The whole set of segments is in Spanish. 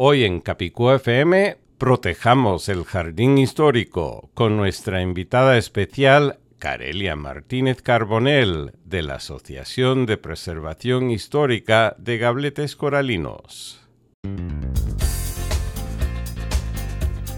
Hoy en Capicú FM protejamos el jardín histórico con nuestra invitada especial Carelia Martínez Carbonell de la Asociación de Preservación Histórica de Gabletes Coralinos.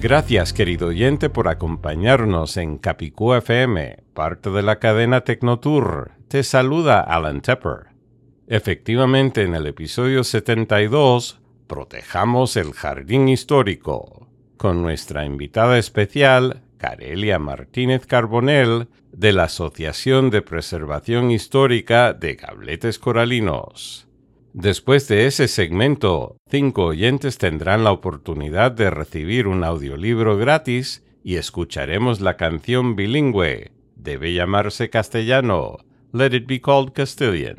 Gracias, querido oyente, por acompañarnos en Capicú FM, parte de la cadena Tecnotour. Te saluda Alan Tepper. Efectivamente, en el episodio 72, protejamos el jardín histórico, con nuestra invitada especial, Carelia Martínez Carbonell, de la Asociación de Preservación Histórica de Gabletes Coralinos. Después de ese segmento, cinco oyentes tendrán la oportunidad de recibir un audiolibro gratis y escucharemos la canción bilingüe. Debe llamarse castellano. Let it be called Castilian.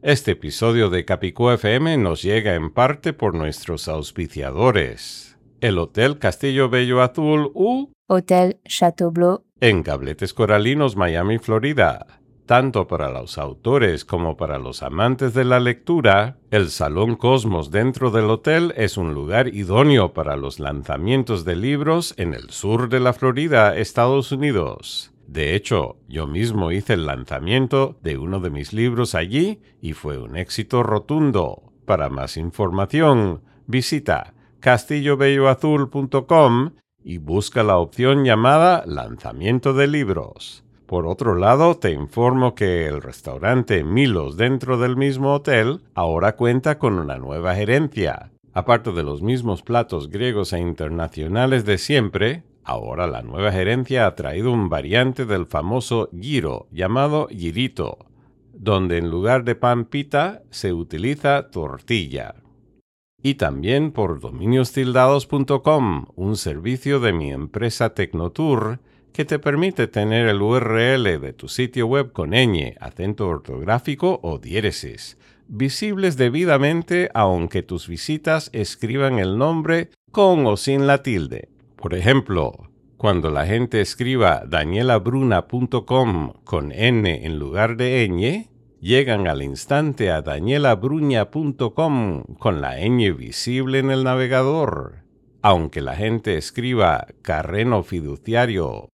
Este episodio de Capicú FM nos llega en parte por nuestros auspiciadores. El Hotel Castillo Bello Azul U Hôtel Chateaubleu, en Gabletes Coralinos, Miami, Florida. Tanto para los autores como para los amantes de la lectura, el Salón Cosmos dentro del hotel es un lugar idóneo para los lanzamientos de libros en el sur de la Florida, Estados Unidos. De hecho, yo mismo hice el lanzamiento de uno de mis libros allí y fue un éxito rotundo. Para más información, visita castillobelloazul.com y busca la opción llamada Lanzamiento de Libros. Por otro lado, te informo que el restaurante Milos dentro del mismo hotel ahora cuenta con una nueva gerencia. Aparte de los mismos platos griegos e internacionales de siempre, ahora la nueva gerencia ha traído un variante del famoso giro llamado girito, donde en lugar de pan pita se utiliza tortilla. Y también por dominiostildados.com, un servicio de mi empresa Tecnotour que te permite tener el URL de tu sitio web con ñ, acento ortográfico o diéresis, visibles debidamente aunque tus visitas escriban el nombre con o sin la tilde. Por ejemplo, cuando la gente escriba danielabruna.com con n en lugar de ñ, llegan al instante a danielabruña.com con la ñ visible en el navegador. Aunque la gente escriba carrenofiduciario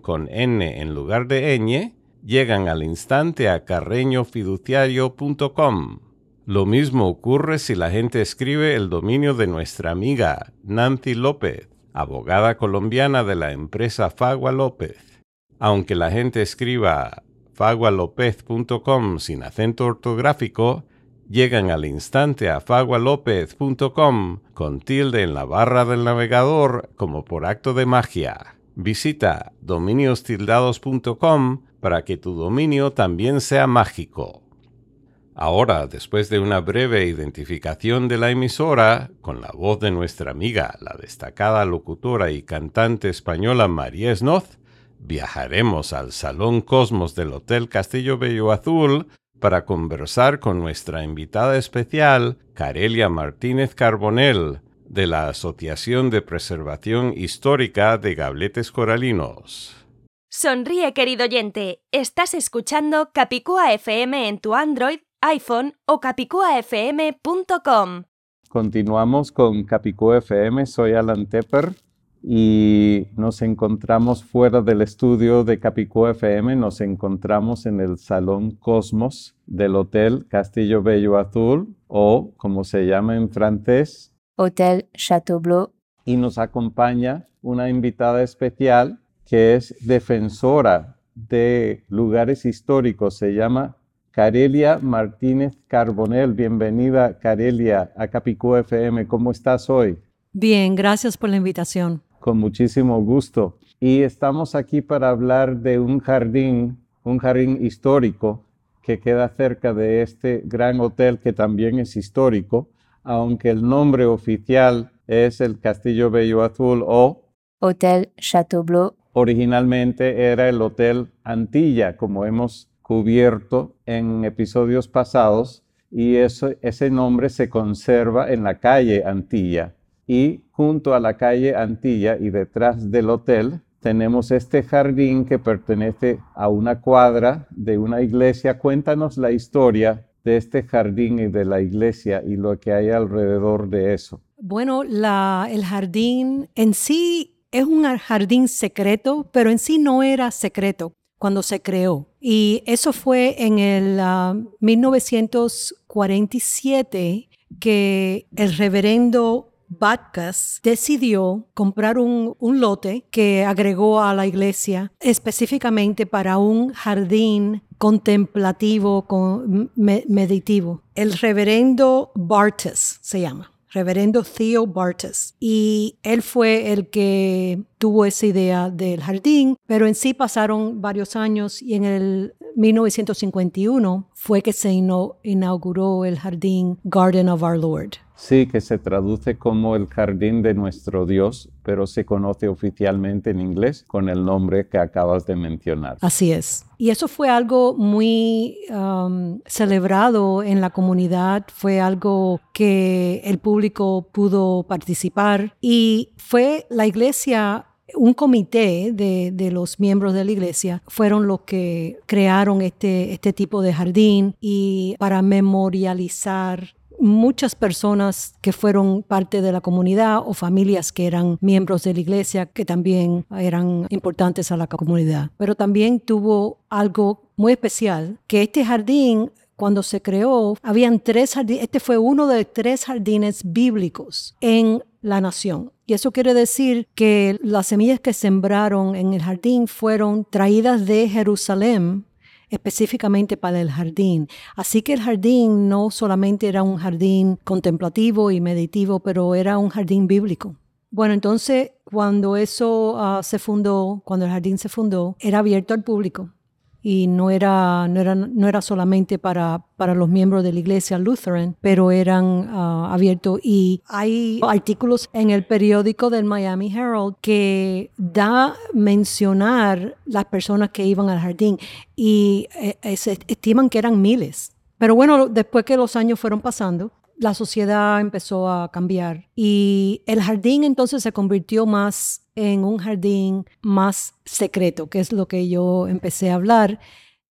con n en lugar de ñ, llegan al instante a carreñofiduciario.com. Lo mismo ocurre si la gente escribe el dominio de nuestra amiga Nancy López, abogada colombiana de la empresa Fagua López. Aunque la gente escriba fagualopez.com sin acento ortográfico, llegan al instante a fagualopez.com con tilde en la barra del navegador como por acto de magia. Visita dominiostildados.com para que tu dominio también sea mágico. Ahora, después de una breve identificación de la emisora, con la voz de nuestra amiga, la destacada locutora y cantante española María Snoz, viajaremos al Salón Cosmos del Hotel Castillo Bello Azul para conversar con nuestra invitada especial, Carelia Martínez Carbonell, de la Asociación de Preservación Histórica de Gabletes Coralinos. Sonríe, querido oyente. Estás escuchando Capicúa FM en tu Android, iPhone o capicuafm.com. Continuamos con Capicú FM, soy Alan Tepper y nos encontramos fuera del estudio de Capicú FM, nos encontramos en el Salón Cosmos del Hotel Castillo Bello Azul o como se llama en francés, Hôtel Chateaubleu, y nos acompaña una invitada especial que es defensora de lugares históricos. Se llama Carelia Martínez Carbonel. Bienvenida, Carelia, a Capicú FM. ¿Cómo estás hoy? Bien, gracias por la invitación. Con muchísimo gusto. Y estamos aquí para hablar de un jardín, un jardín histórico que queda cerca de este gran hotel que también es histórico, aunque el nombre oficial es el Castillo Bello Azul o Hotel Chateau Originalmente era el Hotel Antilla, como hemos cubierto en episodios pasados, y eso, ese nombre se conserva en la calle Antilla. Y junto a la calle Antilla y detrás del hotel tenemos este jardín que pertenece a una cuadra de una iglesia. Cuéntanos la historia de este jardín y de la iglesia y lo que hay alrededor de eso. Bueno, el jardín en sí es un jardín secreto, pero en sí no era secreto cuando se creó. Y eso fue en el 1947 ah, que el reverendo Batkas decidió comprar un, lote que agregó a la iglesia específicamente para un jardín contemplativo, con, meditivo. El reverendo Bartes se llama reverendo Theo Bartes. Y él fue el que tuvo esa idea del jardín, pero en sí pasaron varios años y en el 1951 fue que se inauguró el jardín Garden of Our Lord. Sí, que se traduce como el jardín de nuestro Dios, pero se conoce oficialmente en inglés con el nombre que acabas de mencionar. Así es. Y eso fue algo muy um, celebrado en la comunidad, fue algo que el público pudo participar y fue la iglesia un comité de, de, los miembros de la iglesia fueron los que crearon este, este tipo de jardín y para memorializar muchas personas que fueron parte de la comunidad o familias que eran miembros de la iglesia que también eran importantes a la comunidad. Pero también tuvo algo muy especial, que este jardín cuando se creó, habían tres jardines, este fue uno de tres jardines bíblicos en la nación. Y eso quiere decir que las semillas que sembraron en el jardín fueron traídas de Jerusalén específicamente para el jardín. Así que el jardín no solamente era un jardín contemplativo y meditivo, pero era un jardín bíblico. Bueno, entonces cuando eso ah, se fundó, cuando el jardín se fundó, era abierto al público y no era, no era, no era solamente para, para los miembros de la iglesia Lutheran, pero eran ah, abiertos. Y hay artículos en el periódico del Miami Herald que da mencionar las personas que iban al jardín y eh, se estiman que eran miles. Pero bueno, después que los años fueron pasando, la sociedad empezó a cambiar y el jardín entonces se convirtió más en un jardín más secreto, que es lo que yo empecé a hablar.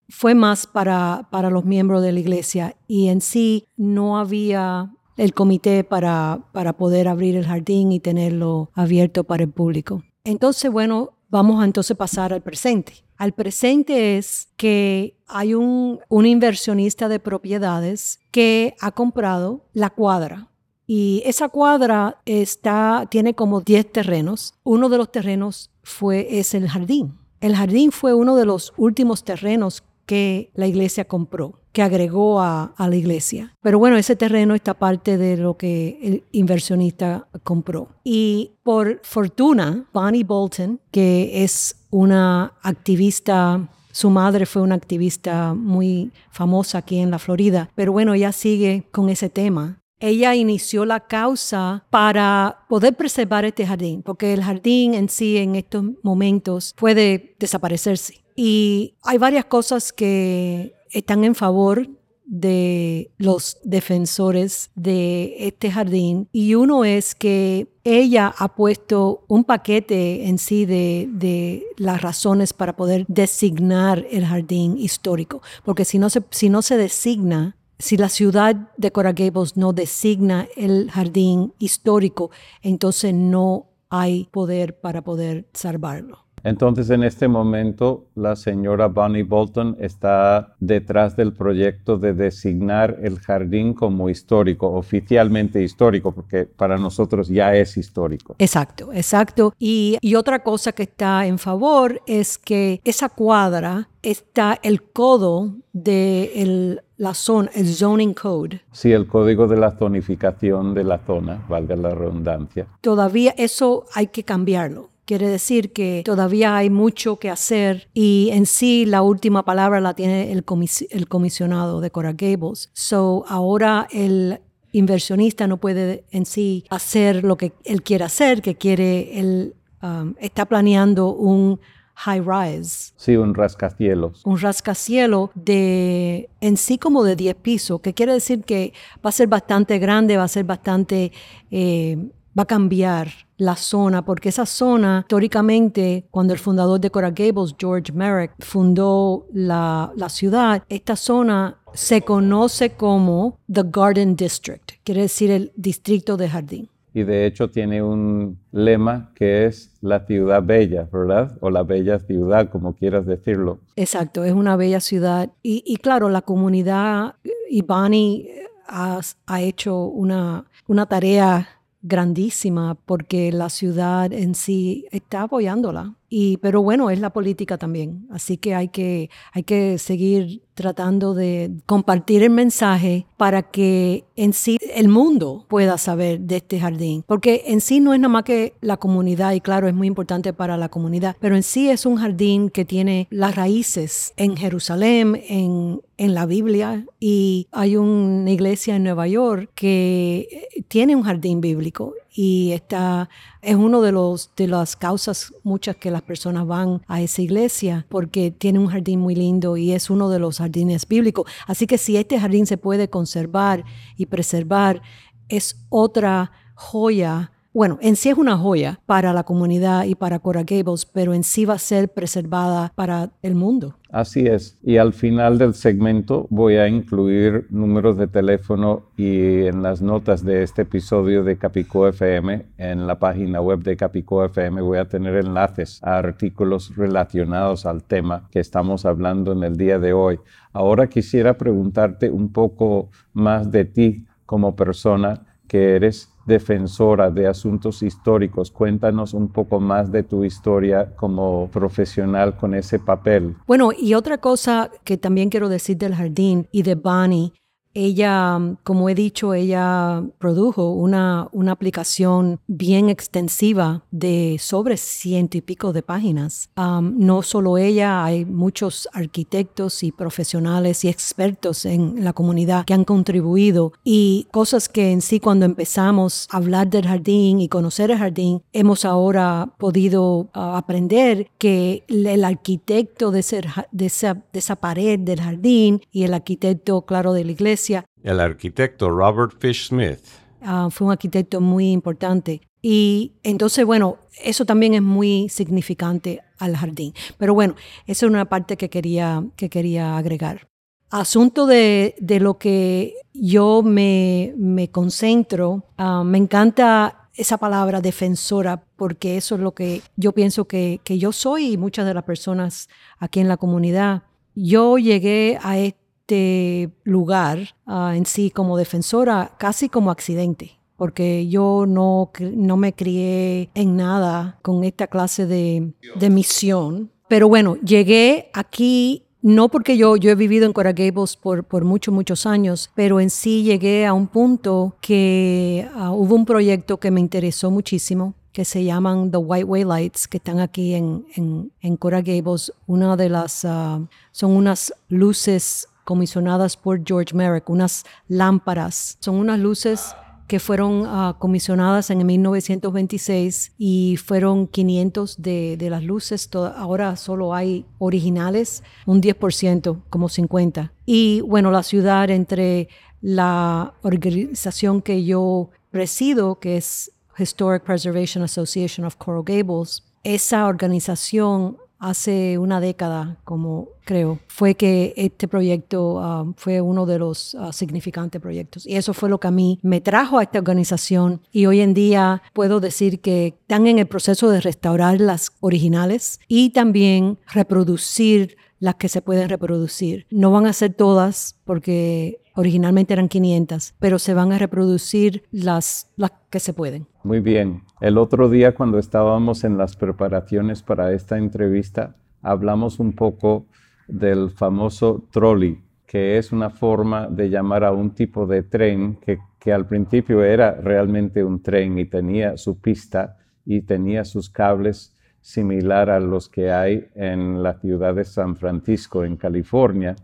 Fue más para, para los miembros de la iglesia y en sí no había el comité para, para poder abrir el jardín y tenerlo abierto para el público. Entonces, bueno, vamos a entonces pasar al presente. Al presente es que hay un, inversionista de propiedades que ha comprado la cuadra. Y esa cuadra está, tiene como 10 terrenos. Uno de los terrenos fue, es el jardín. El jardín fue uno de los últimos terrenos que la iglesia compró, que agregó a, la iglesia. Pero bueno, ese terreno está parte de lo que el inversionista compró. Y por fortuna, Bonnie Bolton, que es una activista su madre fue una activista muy famosa aquí en la Florida, pero bueno, ella sigue con ese tema. Ella inició la causa para poder preservar este jardín, porque el jardín en sí en estos momentos puede desaparecerse. Y hay varias cosas que están en favor de los defensores de este jardín y uno es que ella ha puesto un paquete en sí de, las razones para poder designar el jardín histórico, porque si no se, si no se designa, si la ciudad de Coral Gables no designa el jardín histórico, entonces no hay poder para poder salvarlo. Entonces, en este momento, la señora Bonnie Bolton está detrás del proyecto de designar el jardín como histórico, oficialmente histórico, porque para nosotros ya es histórico. Exacto, exacto. Y, y otra cosa que está en favor es que esa cuadra está el codo de la zona, el zoning code. Sí, el código de la zonificación de la zona, valga la redundancia. Todavía eso hay que cambiarlo. Quiere decir que todavía hay mucho que hacer y en sí la última palabra la tiene el, el comisionado de Cora Gables. So ahora el inversionista no puede en sí hacer lo que él quiere hacer, que quiere, él um, está planeando un high rise. Sí, un rascacielos. Un rascacielos de en sí como de 10 pisos, que quiere decir que va a ser bastante grande, va a ser bastante eh, va a cambiar la zona, porque esa zona, históricamente, cuando el fundador de Coral Gables, George Merrick, fundó la, la ciudad, esta zona se conoce como The Garden District, quiere decir el distrito de jardín. Y de hecho tiene un lema que es la ciudad bella, ¿verdad? O la bella ciudad, como quieras decirlo. Exacto, es una bella ciudad. Y, y claro, la comunidad, y Bonnie ha, ha hecho una, una tarea grandísima porque la ciudad en sí está apoyándola. Y, pero bueno, es la política también. Así que hay que, hay que seguir tratando de compartir el mensaje para que en sí el mundo pueda saber de este jardín. Porque en sí no es nada más que la comunidad, y claro, es muy importante para la comunidad, pero en sí es un jardín que tiene las raíces en Jerusalén, en, en la Biblia, y hay una iglesia en Nueva York que tiene un jardín bíblico y está, es uno de, los, de las causas muchas que las personas van a esa iglesia porque tiene un jardín muy lindo y es uno de los jardines bíblicos. Así que si este jardín se puede conservar y preservar, es otra joya bueno, en sí es una joya para la comunidad y para Cora Gables, pero en sí va a ser preservada para el mundo. Así es. Y al final del segmento voy a incluir números de teléfono y en las notas de este episodio de Capico FM, en la página web de Capico FM, voy a tener enlaces a artículos relacionados al tema que estamos hablando en el día de hoy. Ahora quisiera preguntarte un poco más de ti como persona que eres defensora de asuntos históricos. Cuéntanos un poco más de tu historia como profesional con ese papel. Bueno, y otra cosa que también quiero decir del jardín y de Bonnie ella, como he dicho, ella produjo una, una aplicación bien extensiva de sobre ciento y pico de páginas. no solo ella, hay muchos arquitectos y profesionales y expertos en la comunidad que han contribuido y cosas que en sí cuando empezamos a hablar del jardín y conocer el jardín, hemos ahora podido ah, aprender que el arquitecto de, de, esa, de esa pared del jardín y el arquitecto, claro, de la iglesia, el arquitecto Robert Fish Smith. Ah, fue un arquitecto muy importante. Y entonces, bueno, eso también es muy significante al jardín. Pero bueno, esa es una parte que quería, que quería agregar. Asunto de, de lo que yo me, me concentro, ah, me encanta esa palabra defensora, porque eso es lo que yo pienso que, que yo soy y muchas de las personas aquí en la comunidad. Yo llegué a este este lugar ah, en sí como defensora casi como accidente porque yo no, no me crié en nada con esta clase de, de misión. Pero bueno, llegué aquí no porque yo, yo he vivido en Coral Gables por, por muchos, muchos años, pero en sí llegué a un punto que ah, hubo un proyecto que me interesó muchísimo que se llaman The White Way Lights, que están aquí en, en, en Gables. Una de las, ah, son unas luces comisionadas por George Merrick, unas lámparas. Son unas luces que fueron ah, comisionadas en 1926 y fueron 500 de, de las luces. ahora solo hay originales, un 10%, como 50. Y bueno, la ciudad entre la organización que yo presido, que es Historic Preservation Association of Coral Gables, esa organización hace una década, como creo, fue que este proyecto ah, fue uno de los ah, significantes proyectos. Y eso fue lo que a mí me trajo a esta organización. Y hoy en día puedo decir que están en el proceso de restaurar las originales y también reproducir las que se pueden reproducir. No van a ser todas porque originalmente eran 500, pero se van a reproducir las, las que se pueden. Muy bien. El otro día cuando estábamos en las preparaciones para esta entrevista, hablamos un poco del famoso trolley, que es una forma de llamar a un tipo de tren que, que al principio era realmente un tren y tenía su pista y tenía sus cables similar a los que hay en la ciudad de San Francisco, en California.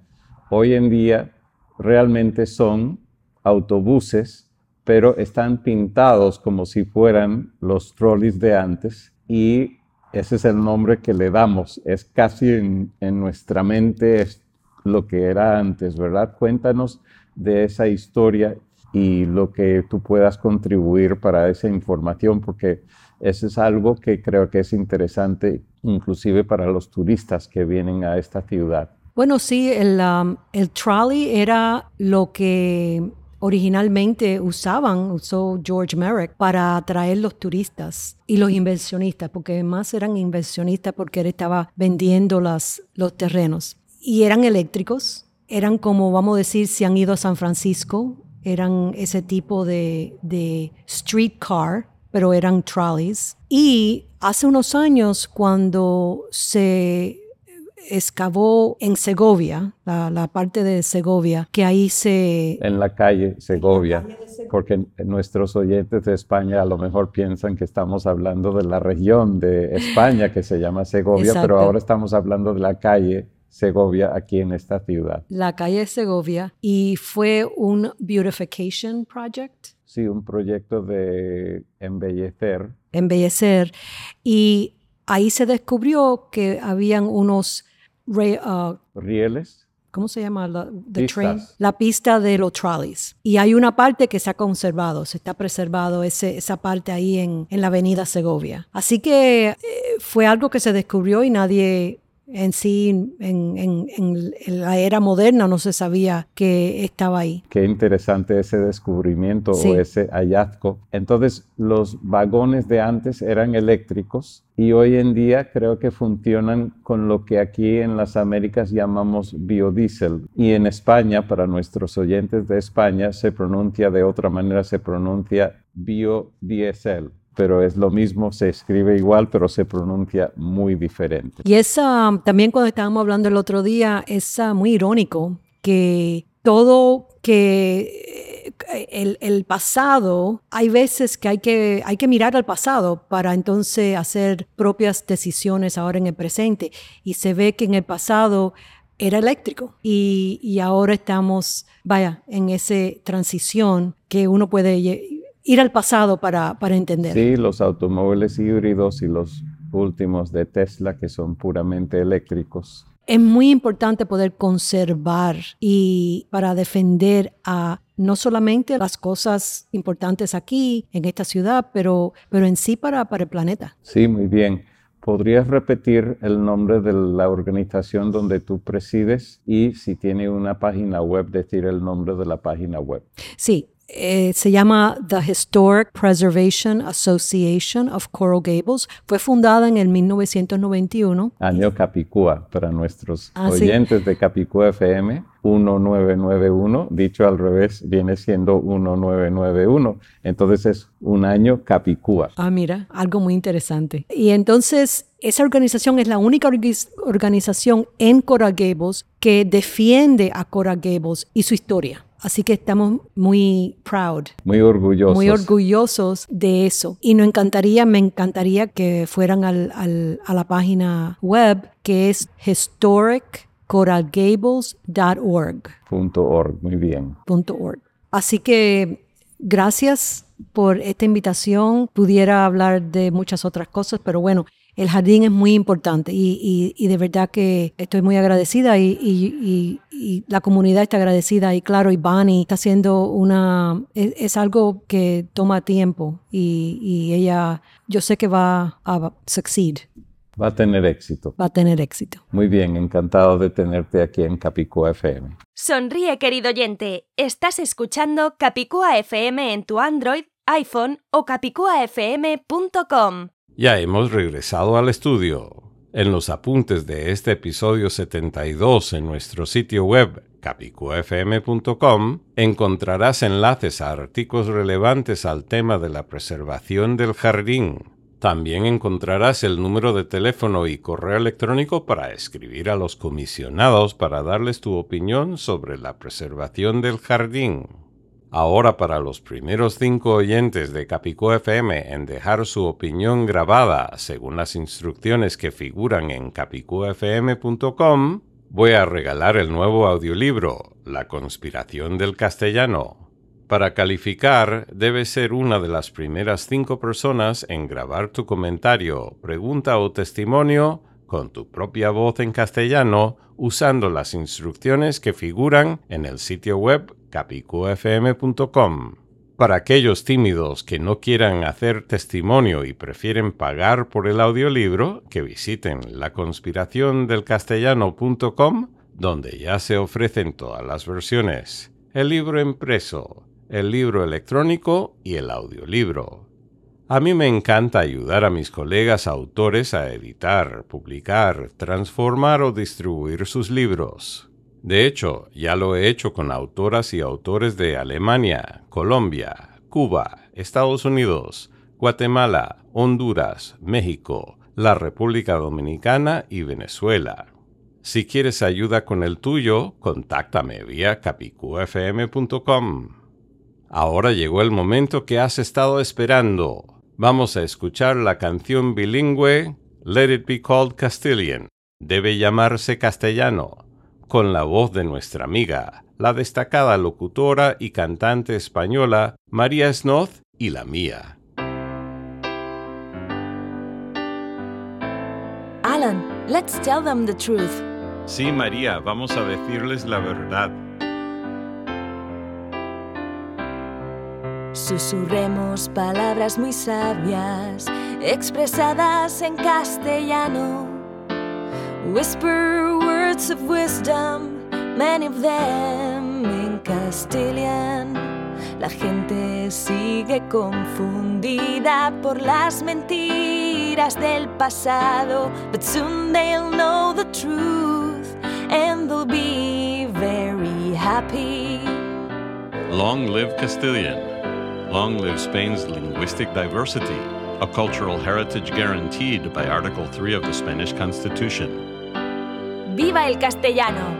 Hoy en día realmente son autobuses, pero están pintados como si fueran los trolleys de antes y ese es el nombre que le damos. Es casi en, nuestra mente lo que era antes, ¿verdad? Cuéntanos de esa historia y lo que tú puedas contribuir para esa información, porque eso es algo que creo que es interesante inclusive para los turistas que vienen a esta ciudad. Bueno, sí, el, um, trolley era lo que originalmente usaban, usó George Merrick para atraer los turistas y los inversionistas, porque más eran inversionistas porque él estaba vendiendo las, los terrenos. Y eran eléctricos, eran como, vamos a decir, si han ido a San Francisco, eran ese tipo de, de streetcar pero eran trolleys. Y hace unos años, cuando se excavó en Segovia, la, parte de Segovia, que ahí se... En la calle Segovia, porque nuestros oyentes de España a lo mejor piensan que estamos hablando de la región de España que se llama Segovia, pero ahora estamos hablando de la calle Segovia aquí en esta ciudad. La calle Segovia y fue un beautification project Sí, un proyecto de embellecer. Embellecer. Y ahí se descubrió que habían unos uh, rieles. ¿Cómo se llama? La, la pista de los trolleys. Y hay una parte que se ha conservado, se está preservado ese, esa parte ahí en, en la avenida Segovia. Así que eh, fue algo que se descubrió y nadie en sí, en, la era moderna, no se sabía que estaba ahí. Qué interesante ese descubrimiento o ese hallazgo. Entonces, los vagones de antes eran eléctricos y hoy en día creo que funcionan con lo que aquí en las Américas llamamos biodiesel. Y en España, para nuestros oyentes de España, se pronuncia de otra manera, se pronuncia biodiesel pero es lo mismo, se escribe igual, pero se pronuncia muy diferente. Y es también cuando estábamos hablando el otro día, es muy irónico que todo que eh, el, el, pasado, hay veces que hay, que hay que mirar al pasado para entonces hacer propias decisiones ahora en el presente. Y se ve que en el pasado era eléctrico y, y ahora estamos, vaya, en esa transición que uno puede ir al pasado para, para entender. Sí, los automóviles híbridos y los últimos de Tesla que son puramente eléctricos. Es muy importante poder conservar y para defender a no solamente las cosas importantes aquí, en esta ciudad, pero, pero en sí para, para el planeta. Sí, muy bien. ¿Podrías repetir el nombre de la organización donde tú presides y si tiene una página web, decir el nombre de la página web? Sí, eh, se llama The Historic Preservation Association of Coral Gables. Fue fundada en el 1991. Año Capicúa, para nuestros ah, oyentes de Capicúa FM, 1991, dicho al revés, viene siendo 1991. Entonces es un año Capicúa. Ah, mira, algo muy interesante. Y entonces esa organización es la única organización en Coral Gables que defiende a Coral Gables y su historia. Así que estamos muy proud. Muy orgullosos. Muy orgullosos de eso. Y nos encantaría, me encantaría que fueran al, al, a la página web que es historiccoralgables.org. Punto org, muy bien. Punto org. Así que gracias por esta invitación. Pudiera hablar de muchas otras cosas, pero bueno, el jardín es muy importante y, de verdad que estoy muy agradecida y, la comunidad está agradecida y claro, y Bani está haciendo una, es, algo que toma tiempo y, ella, yo sé que va a succeed. Va a tener éxito. Va a tener éxito. Muy bien, encantado de tenerte aquí en Capicúa FM. Sonríe, querido oyente. Estás escuchando Capicúa FM en tu Android, iPhone o capicuafm.com. Ya hemos regresado al estudio. En los apuntes de este episodio 72 en nuestro sitio web capicuafm.com encontrarás enlaces a artículos relevantes al tema de la preservación del jardín. También encontrarás el número de teléfono y correo electrónico para escribir a los comisionados para darles tu opinión sobre la preservación del jardín. Ahora para los primeros cinco oyentes de Capicú FM en dejar su opinión grabada según las instrucciones que figuran en capicufm.com, voy a regalar el nuevo audiolibro, La conspiración del castellano. Para calificar, debes ser una de las primeras cinco personas en grabar tu comentario, pregunta o testimonio con tu propia voz en castellano usando las instrucciones que figuran en el sitio web capicufm.com. Para aquellos tímidos que no quieran hacer testimonio y prefieren pagar por el audiolibro, que visiten laconspiraciondelcastellano.com, donde ya se ofrecen todas las versiones, el libro impreso, el libro electrónico y el audiolibro. A mí me encanta ayudar a mis colegas autores a editar, publicar, transformar o distribuir sus libros. De hecho, ya lo he hecho con autoras y autores de Alemania, Colombia, Cuba, Estados Unidos, Guatemala, Honduras, México, la República Dominicana y Venezuela. Si quieres ayuda con el tuyo, contáctame vía capicufm.com. Ahora llegó el momento que has estado esperando. Vamos a escuchar la canción bilingüe Let It Be Called Castilian. Debe llamarse castellano con la voz de nuestra amiga, la destacada locutora y cantante española María Snoth y la mía. Alan, let's tell them the truth. Sí, María, vamos a decirles la verdad. Susurremos palabras muy sabias, expresadas en castellano. Whisper words of wisdom, many of them in Castilian. La gente sigue confundida por las mentiras del pasado, but soon they'll know the truth and they'll be very happy. Long live Castilian. Long live Spain's linguistic diversity, a cultural heritage guaranteed by Article 3 of the Spanish Constitution. ¡Viva el castellano!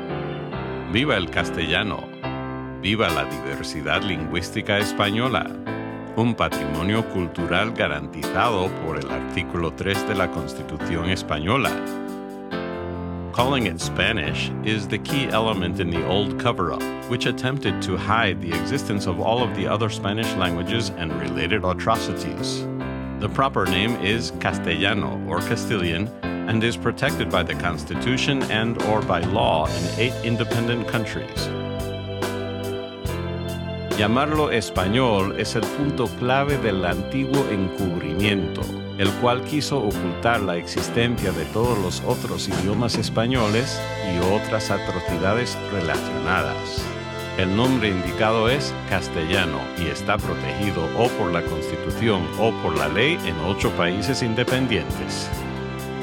¡Viva el castellano! ¡Viva la diversidad lingüística española! Un patrimonio cultural garantizado por el artículo 3 de la Constitución española. Calling it Spanish is the key element in the old cover up, which attempted to hide the existence of all of the other Spanish languages and related atrocities. The proper name is Castellano or Castilian and is protected by the Constitution and or by law in eight independent countries. Llamarlo español es el punto clave del antiguo encubrimiento, el cual quiso ocultar la existencia de todos los otros idiomas españoles y otras atrocidades relacionadas. El nombre indicado es castellano y está protegido o por la Constitución o por la ley en ocho países independientes.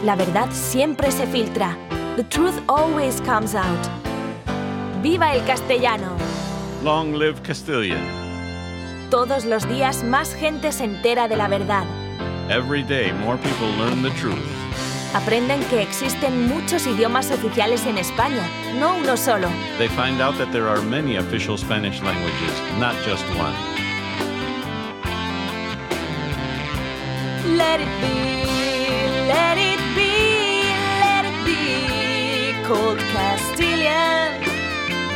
La verdad siempre se filtra. The truth always comes out. ¡Viva el castellano! Long live Castilian. Todos los días más gente se entera de la verdad. Every day more people learn the truth. Aprenden que existen muchos idiomas oficiales en España, no uno solo. They find out that there are many official Spanish languages, not just one. Let it be, let it called Castilian.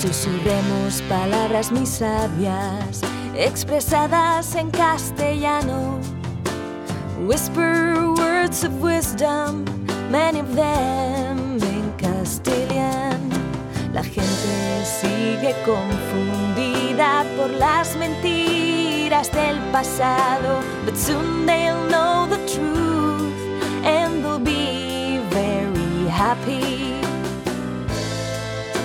Susurremos palabras muy sabias, expresadas en castellano. Whisper words of wisdom, many of them in Castilian. La gente sigue confundida por las mentiras del pasado, but soon they'll know the truth and they'll be very happy.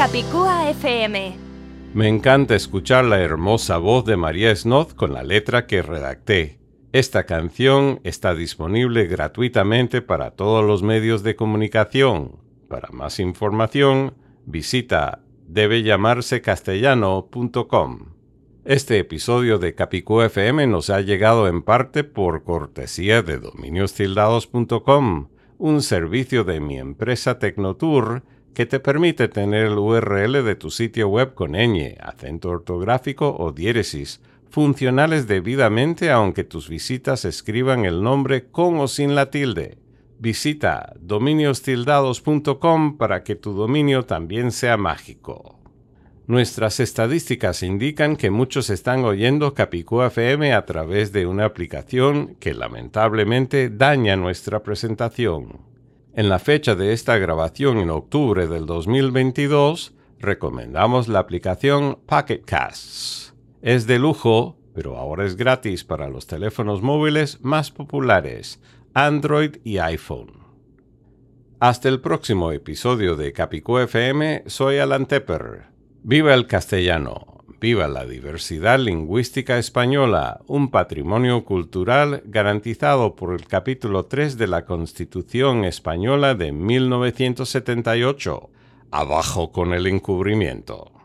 Capicúa FM. Me encanta escuchar la hermosa voz de María Snoth con la letra que redacté. Esta canción está disponible gratuitamente para todos los medios de comunicación. Para más información, visita debellamarsecastellano.com. Este episodio de Capicú FM nos ha llegado en parte por cortesía de dominiostildados.com, un servicio de mi empresa Tecnotour que te permite tener el URL de tu sitio web con ñ, acento ortográfico o diéresis, funcionales debidamente aunque tus visitas escriban el nombre con o sin la tilde. Visita dominiostildados.com para que tu dominio también sea mágico. Nuestras estadísticas indican que muchos están oyendo Capicú FM a través de una aplicación que lamentablemente daña nuestra presentación. En la fecha de esta grabación en octubre del 2022, recomendamos la aplicación Pocket Casts. Es de lujo, pero ahora es gratis para los teléfonos móviles más populares, Android y iPhone. Hasta el próximo episodio de Capicú FM, soy Alan Tepper. Viva el castellano, viva la diversidad lingüística española, un patrimonio cultural garantizado por el capítulo 3 de la Constitución española de 1978. Abajo con el encubrimiento.